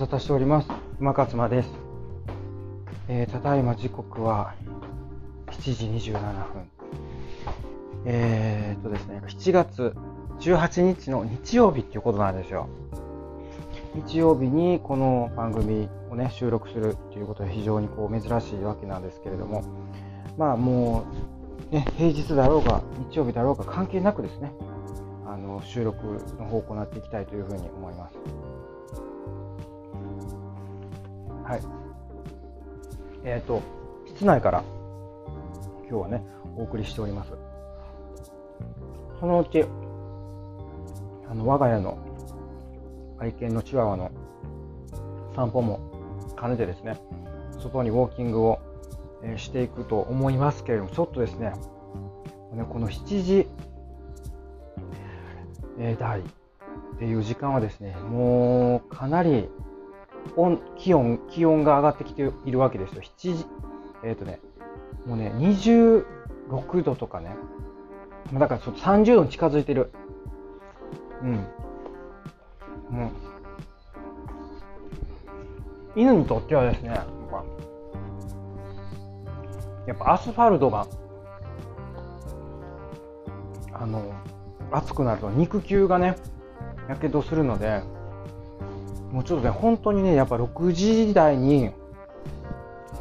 沙汰しております。馬勝間です。えー、ただいま時刻は7時27分。えー、とですね、7月18日の日曜日っていうことなんですよ。日曜日にこの番組をね、収録するっていうことは非常にこう珍しいわけなんですけれども、まあもう、ね、平日だろうが日曜日だろうが関係なくですね、あの収録の方を行っていきたいというふうに思います。はい。えっ、ー、と、室内から今日はね、お送りしております。そのうち、あの我が家の愛犬のチワワの散歩も兼ねてですね、外にウォーキングをしていくと思いますけれども、ちょっとですね、この7時台っていう時間はですね、もうかなり温気温、気温が上がってきているわけですよ。7時、えっ、ー、とね、もうね、26度とかね、だからちょっと30度に近づいてる。うん。うん。犬にとってはですね、やっぱアスファルトが、あの、熱くなると肉球がね、やけどするので、もうちょっとね、本当にね、やっぱ6時台に、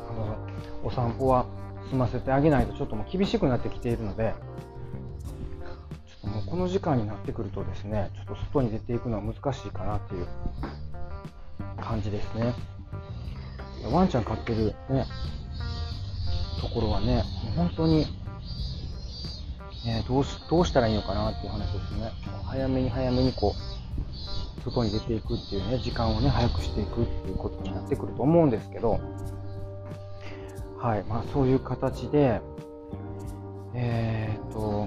あの、お散歩は済ませてあげないとちょっともう厳しくなってきているので、ちょっともうこの時間になってくるとですね、ちょっと外に出ていくのは難しいかなっていう感じですね。ワンちゃん飼ってるね、ところはね、本当に、ね、どうしどうしたらいいのかなっていう話ですね。早めに早めにこう、外に出ていくっていうね、時間をね、早くしていくっていうことになってくると思うんですけど、はい、まあそういう形で、えー、っと、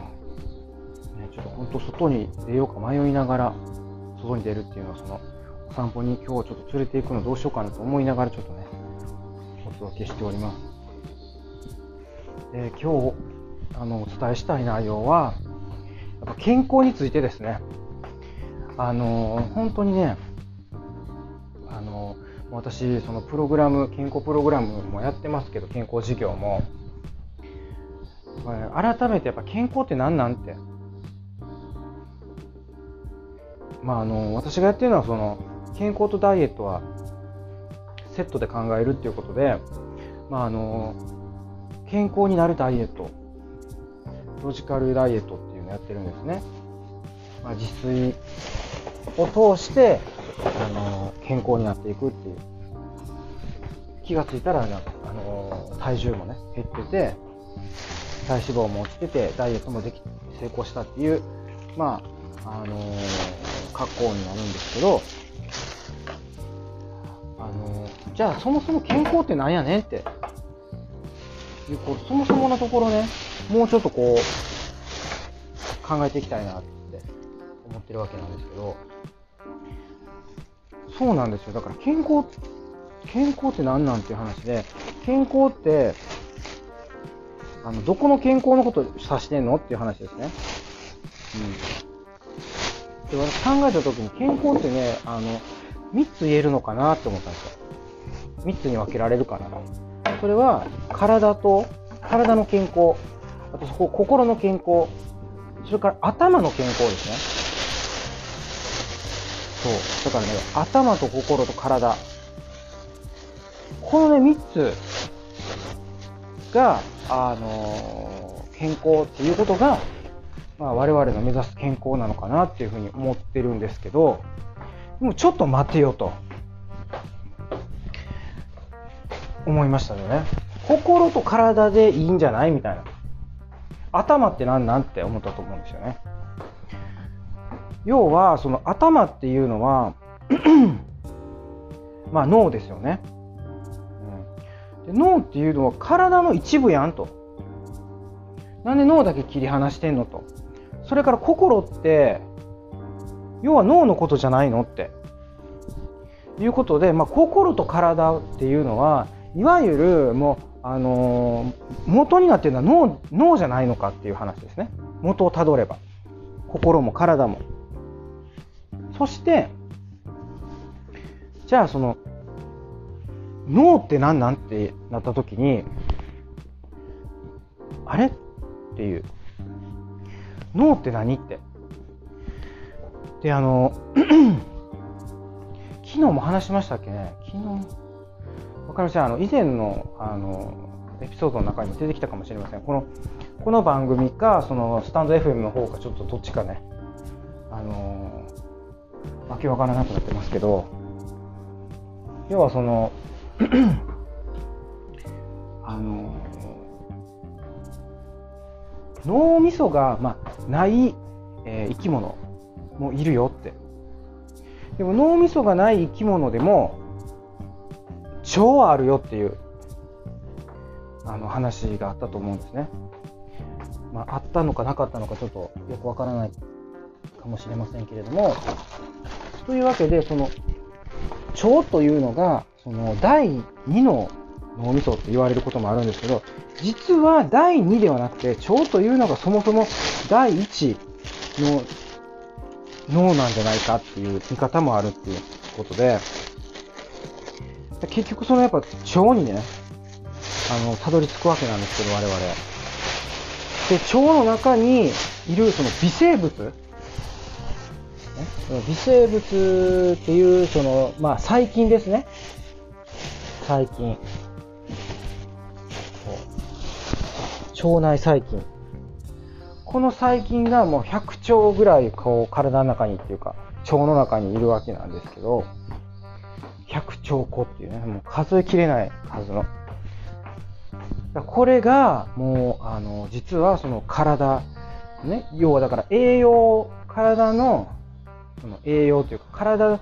ね、ちょっと本当外に出ようか迷いながら、外に出るっていうのは、その、お散歩に今日ちょっと連れて行くのどうしようかなと思いながらちょっとね、お届けしております。で今日あのお伝えしたい内容は、やっぱ健康についてですね。あの本当にねあの私そのプログラム健康プログラムもやってますけど健康事業も。改めてやっぱ健康って何なんて。まああの私がやってるのはその健康とダイエットはセットで考えるっていうことでまああの健康になるダイエットロジカルダイエットっていうのをやってるんですね、まあ、自炊。を通して、あの健康になっていくっていう。気がついたら、あの体重もね、減ってて、体脂肪も落ちてて、ダイエットもでき、成功したっていう、まあ、あの格好になるんですけど、あのじゃあそもそも健康って何やね？んって、いうこうそもそものところね、もうちょっとこう、考えていきたいなって。ってるわけなんですけど、そうなんですよ。だから健康、健康って何なんていう話で、健康って、あの、どこの健康のことを指してんのっていう話ですね。うん。で、私考えた時に健康ってね、あの、3つ言えるのかなって思ったんですよ。3つに分けられるかな。それは、体と、体の健康、あとそこ、心の健康、それから頭の健康ですね。そう。だからね、頭と心と体。このね、3つが、あのー、健康っていうことが、まあ、我々の目指す健康なのかなっていうふうに思ってるんですけど、でもちょっと待てよと、思いましたね。心と体でいいんじゃない？みたいな。頭って何なん？って思ったと思うんですよね。要はその頭っていうのは まあ脳ですよね、うん、で脳っていうのは体の一部やんと。なんで脳だけ切り離してんのと。それから心って要は脳のことじゃないのって。いうことで、まあ、心と体っていうのはいわゆるもう、あのー、元になってるのは脳脳じゃないのかっていう話ですね。元をたどれば。心も体も。そして、じゃあその脳って何なんってなった時にあれっていう。脳って何って。であの 昨日も話しましたっけね。昨日わかりません。あの以前のあのエピソードの中にも出てきたかもしれません。このこの番組かそのスタンド FM の方かちょっとどっちかね。あのわけわからなくなってますけど要はその あの脳みそが、まあ、ない、えー、生き物もいるよってでも脳みそがない生き物でも腸はあるよっていうあの話があったと思うんですね。まあ、あったのかなかったのかちょっとよくわからないかもしれませんけれどもというわけでその腸というのがその第2の脳みそって言われることもあるんですけど実は第2ではなくて腸というのがそもそも第1の脳なんじゃないかっていう見方もあるっていうことで結局そのやっぱ腸にねあのたどり着くわけなんですけど我々。で腸の中にいるその微生物、ね、微生物っていうその、まあ、細菌ですね。細菌。腸内細菌。この細菌がもう100兆ぐらいこう体の中にっていうか腸の中にいるわけなんですけど100兆個っていうね。もう数えきれない数の。これがもうあの実はその体ね要はだから栄養体のその栄養というか体の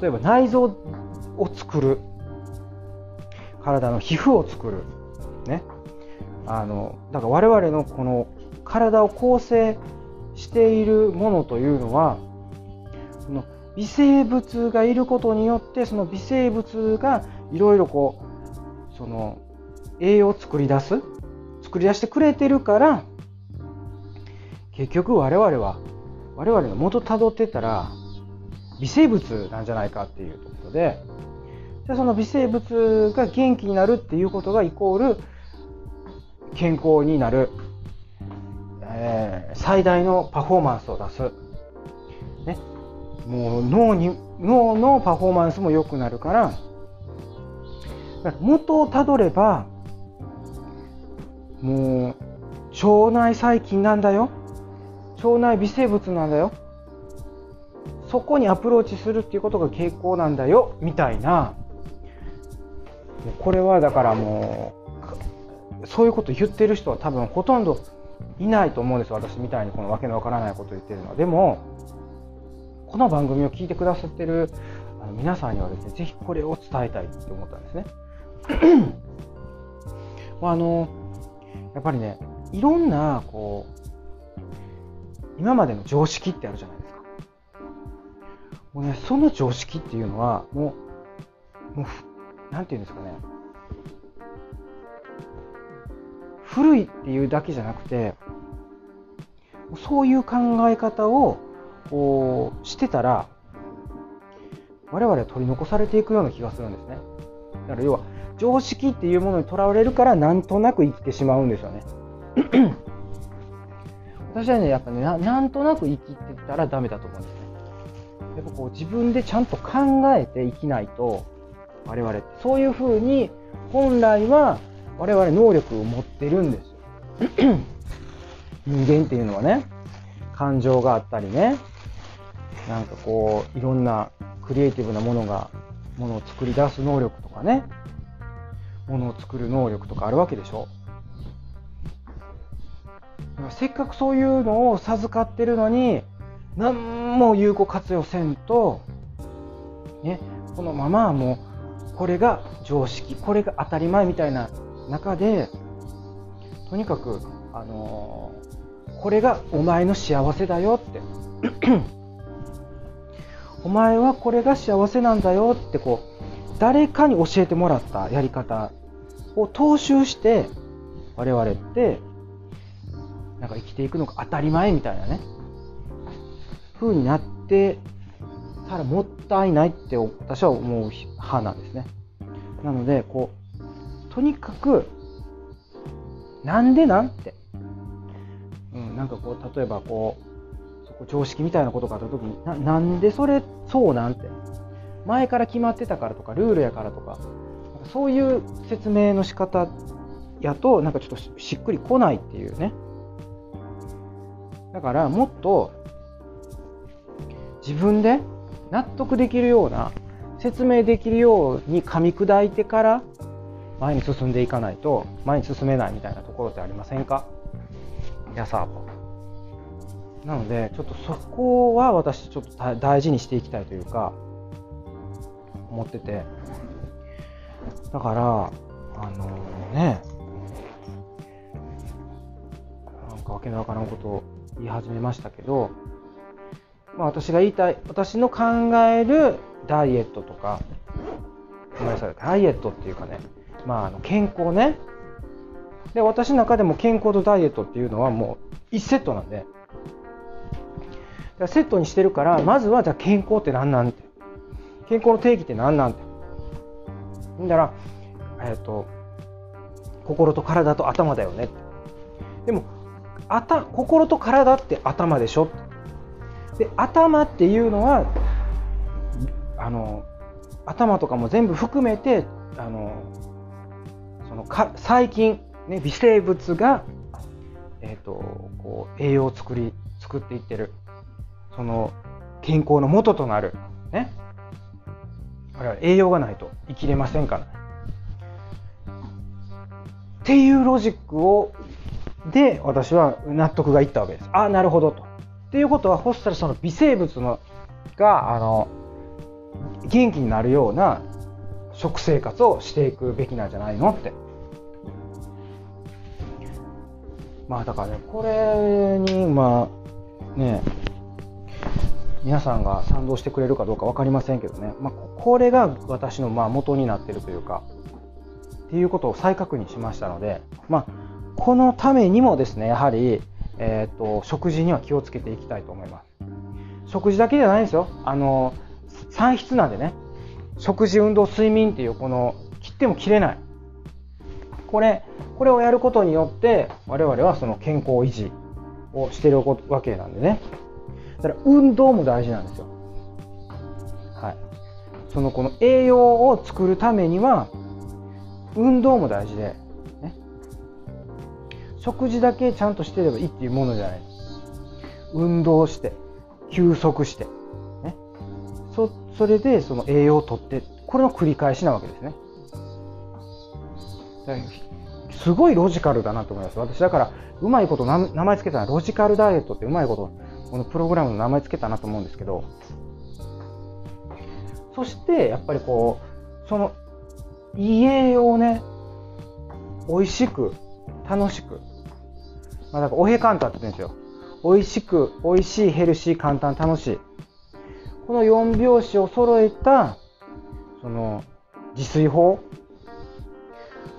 例えば内臓を作る。体の皮膚を作る。ね。あのだから我々のこの体を構成しているものというのはその微生物がいることによってその微生物がいろいろこうその栄養を作り出す。作り出してくれてるから結局我々は我々の元たどってたら微生物なんじゃないかっていうことででその微生物が元気になるっていうことがイコール健康になる、えー、最大のパフォーマンスを出す、ね、もう脳に脳のパフォーマンスも良くなるから元をたどればもう腸内細菌なんだよ。腸内微生物なんだよ。そこにアプローチするっていうことが傾向なんだよ。みたいな。これはだからもうそういうこと言ってる人は多分ほとんどいないと思うんです。私みたいにこの訳のわからないことを言ってるのは。でもこの番組を聞いてくださってる皆さんにはですね是非これを伝えたいって思ったんですね。あのやっぱりねいろんなこう今までの常識ってあるじゃないですか。もうねその常識っていうのはもうもうなんていうんですかね。古いっていうだけじゃなくてそういう考え方をこうしてたら我々は取り残されていくような気がするんですね。だから要は常識っていうものにとらわれるからなんとなく生きてしまうんですよね。私はねやっぱねなんとなく生きてたらダメだと思うんですね。やっぱこう自分でちゃんと考えて生きないと我々そういうふうに本来は我々能力を持ってるんですよ。人間っていうのはね感情があったりねなんかこういろんなクリエイティブなものがものを作り出す能力とかねものを作る能力とかあるわけでしょ。せっかくそういうのを授かってるのに何も有効活用せんと、ね、このままもうこれが常識これが当たり前みたいな中でとにかく、あのー、これがお前の幸せだよって。お前はこれが幸せなんだよってこう誰かに教えてもらったやり方を踏襲して我々ってなんか生きていくのが当たり前みたいなね。風になってたらもったいないって私は思う派なんですね。なのでこうとにかくなんでなんて、うん、なんかこう例えばこうそこ常識みたいなことがあった時にななんでそれそうなんて。前から決まってたからとかルールやからとか。そういう説明の仕方やとなんかちょっとしっくりこないっていうね。だからもっと自分で納得できるような説明できるように噛み砕いてから前に進んでいかないと前に進めないみたいなところってありませんか？やさなのでちょっとそこは私ちょっと大事にしていきたいというか思ってて。だからあの、ね。なんかわけのわからんことを言い始めましたけどまあ、私が言いたい私の考えるダイエットとかごめんなさいダイエットっていうかね、まあ、あの健康ね。で私の中でも健康とダイエットっていうのはもう1セットなんで。セットにしてるからまずはじゃ健康って何なんて。健康の定義って何なんて。だからえっ、ー、と心と体と頭だよねでもあた心と体って頭でしょ？で頭っていうのはあの頭とかも全部含めてあのそのか細菌、ね、微生物が、えーと、こう栄養を作り作っていってる。その健康の元となる、ね、あれは栄養がないと生きれませんから、っていうロジックをで私は納得がいったわけです。ああなるほどと。っていうことはほしたらその微生物のがあの元気になるような食生活をしていくべきなんじゃないのってまあだからねこれにまあね皆さんが賛同してくれるかどうか分かりませんけどね、まあ、これが私のまあ元になってるというかっていうことを再確認しましたので、まあ、このためにもですねやはりえーと、食事には気をつけていきたいと思います。食事だけじゃないんですよ。あの3質なんでね。食事運動睡眠っていうこの切っても切れない。これこれをやることによって我々はその健康維持をしてるわけなんでね。だから運動も大事なんですよ。はい。そのこの栄養を作るためには運動も大事で食事だけちゃんとしてればいいっていうものじゃない。運動して休息して、ね、そそれでその栄養をとってこれの繰り返しなわけですね。すごいロジカルだなと思います。私だからうまいこと名前つけたのはロジカルダイエットってうまいことこのプログラムの名前つけたなと思うんですけど。そしてやっぱりこうそのいい栄養をね美味しく楽しくまあ、だからおへ簡単って言うんですよ。美味しく、美味しい、ヘルシー、簡単、楽しい。この4拍子を揃えた、その、自炊法。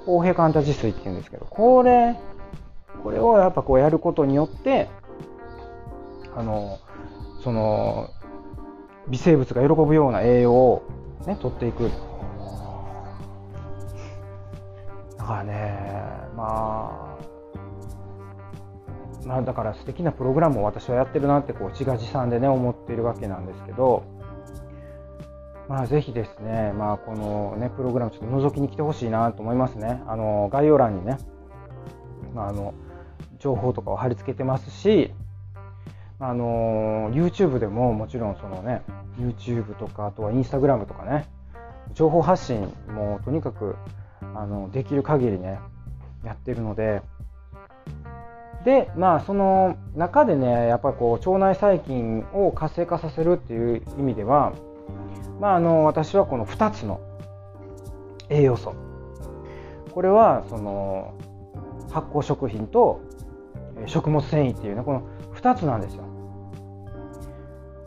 大平簡単自炊って言うんですけど、これ、これをやっぱこうやることによって、あの、その、微生物が喜ぶような栄養をね、取っていく。だからね、まあ、まあ、だから素敵なプログラムを私はやってるなってこう自画自賛でね思っているわけなんですけど、まあ、ぜひですね、まあ、この、ね、プログラムちょっと覗きに来てほしいなと思いますね。あの概要欄にね、まあ、あの情報とかを貼り付けてますし、あの YouTube でももちろんそのね YouTube とかあとは Instagram とかね情報発信もとにかくあのできる限りねやってるのででまあその中でねやっぱりこう腸内細菌を活性化させるっていう意味ではまああの私はこの2つの栄養素。これはその発酵食品と食物繊維っていうねこの2つなんですよ。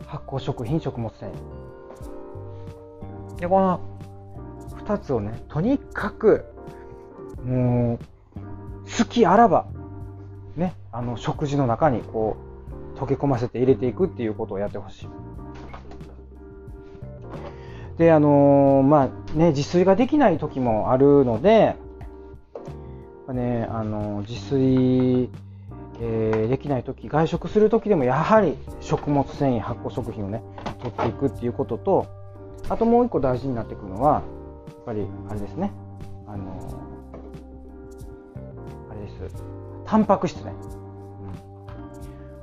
発酵食品食物繊維。でこの2つをねとにかくもう好きあらばね、あの食事の中にこう溶け込ませて入れていくっていうことをやってほしい。で、あのー、まあね、自炊ができない時もあるので、ね、あのー、自炊、えー、できない時外食する時でもやはり食物繊維発酵食品をね取っていくっていうこととあともう一個大事になってくるのはやっぱりあれですねあのあれですタンパク質ね、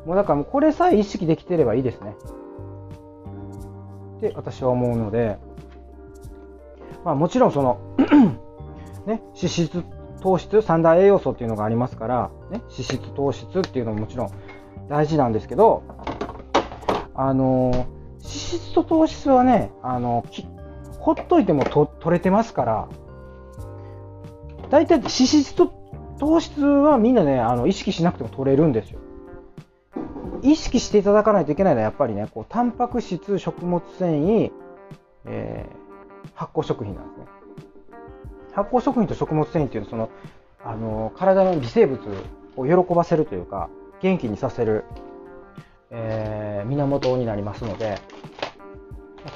うん、もうだからもうこれさえ意識できてればいいですね。って私は思うのでまあもちろんその ね脂質糖質三大栄養素っていうのがありますから、ね、脂質糖質っていうのももちろん大事なんですけどあの脂質と糖質はねあのほっといてもと取れてますから大体脂質と糖質はみんなねあの意識しなくても取れるんですよ。意識していただかないといけないのはやっぱりねこうタンパク質食物繊維、えー、発酵食品なんですね。発酵食品と食物繊維っていうのはそのあの体の微生物を喜ばせるというか元気にさせる、えー、源になりますので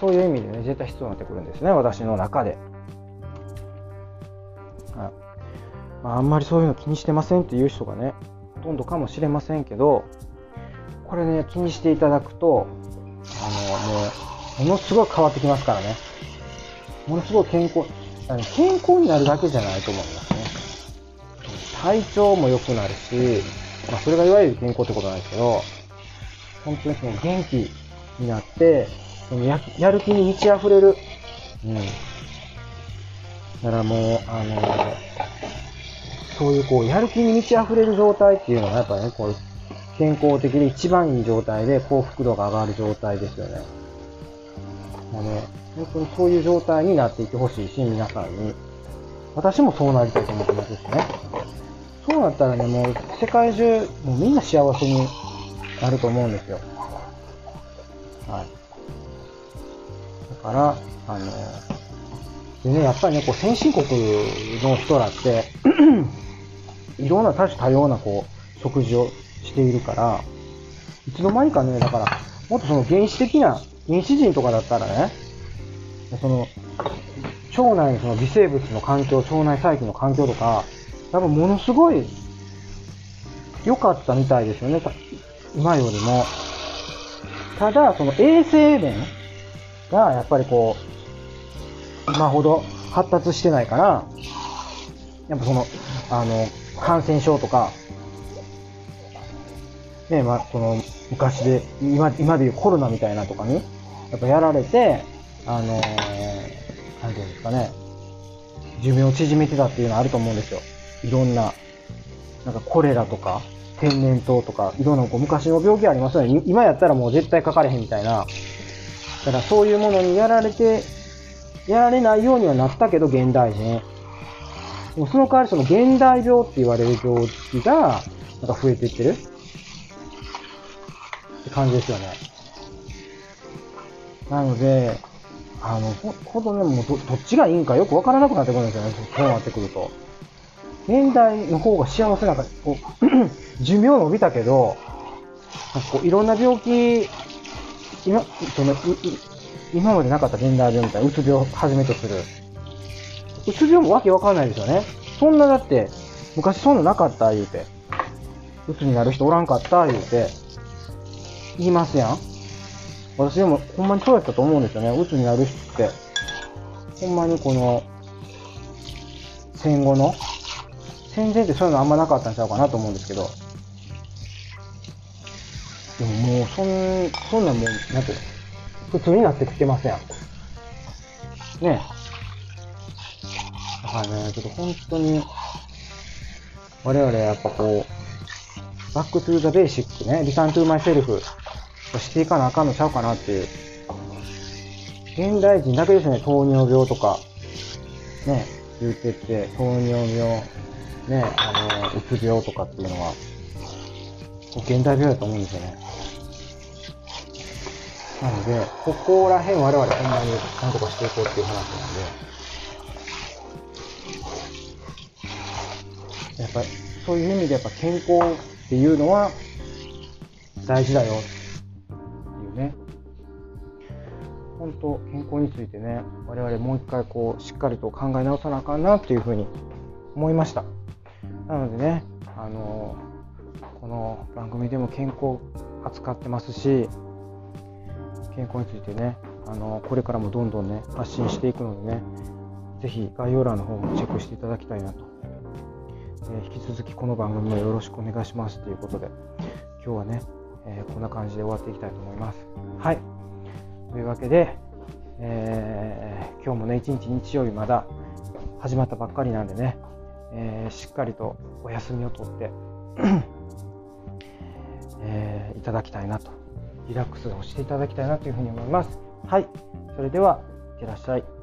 そういう意味でね絶対必要になってくるんですね私の中で。はい。まあ、あんまりそういうの気にしてませんっていう人がねほとんどかもしれませんけどこれね気にしていただくとあのもうものすごい変わってきますからねものすごい健康健康になるだけじゃないと思いますね。体調も良くなるし、まあ、それがいわゆる健康ってことなんですけど、本当にその元気になって、そのややる気に満ち溢れる。うん。だからもう、あの、そういうこう、やる気に満ち溢れる状態っていうのはやっぱね、こう、健康的で一番いい状態で幸福度が上がる状態ですよね。もうね、本当にそういう状態になっていってほしいし、皆さんに。私もそうなりたいと思ってますしね。そうなったらね、もう世界中、もうみんな幸せになると思うんですよ。はい。だから、あの、でね、やっぱりね、こう先進国の人らっていろんな多種多様なこう、食事をしているから、いつの間にかね、だから、もっとその原始的な、原始人とかだったらね、その、腸内のその微生物の環境、腸内細菌の環境とか、やっぱものすごい良かったみたいですよね、今よりも。ただ、その衛生面がやっぱりこう、今ほど発達してないから、やっぱその、あの、感染症とか、ね、まあ、その、昔で、今、今でいうコロナみたいなとかに、やっぱやられて、あのー、なんていうんですかね、寿命を縮めてたっていうのはあると思うんですよ。いろんな、なんかコレラとか、天然痘とか、いろんなこう昔の病気ありますよね。今やったらもう絶対かかれへんみたいな。だからそういうものにやられて、やられないようにはなったけど、現代人。その代わりその現代病って言われる病気が、なんか増えていってるって感じですよね。なので、あの、ほほどね、もうどどっちがいいんかよくわからなくなってくるんですよね、そうなってくると。年代の方が幸せなんか、こう、寿命伸びたけど、なんかこういろんな病気、今、その、今までなかった現代病みたいな、うつ病をはじめとする。うつ病もわけわかんないですよね。そんなだって、昔そんななかった言うて、うつになる人おらんかった言うて、言いますやん。私でもほんまにそうやったと思うんですよね。鬱になる人って。ほんまにこの、戦後の、戦前ってそういうのあんまなかったんちゃうかなと思うんですけど。でももう、そん、そんなんもう、なんて、普通になってきてません。ねだからね、ちょっと本当に、我々やっぱこう、 back to the basic ね、 return to myself していかなあかんのちゃうかなっていう。現代人だけですね、糖尿病とか、ね、言うてって、糖尿病、ね、あの、うつ病とかっていうのは、現代病だと思うんですよね。なので、ここら辺我々ほんまに何とかしていこうっていう話なんで、やっぱ、そういう意味でやっぱ健康っていうのは大事だよっていうね。本当健康についてね我々もう一回こうしっかりと考え直さなあかんなっていうふうに思いましたなのでねあのこの番組でも健康扱ってますし健康についてねあのこれからもどんどんね発信していくのでねぜひ概要欄の方もチェックしていただきたいなと、え、引き続きこの番組もよろしくお願いしますということで今日はね、え、こんな感じで終わっていきたいと思います。はい。というわけで、えー、今日もね一日日曜日まだ始まったばっかりなんでね、えしっかりとお休みをとって えいただきたいなとリラックスをしていただきたいなというふうに思います。はい。それではいってらっしゃい。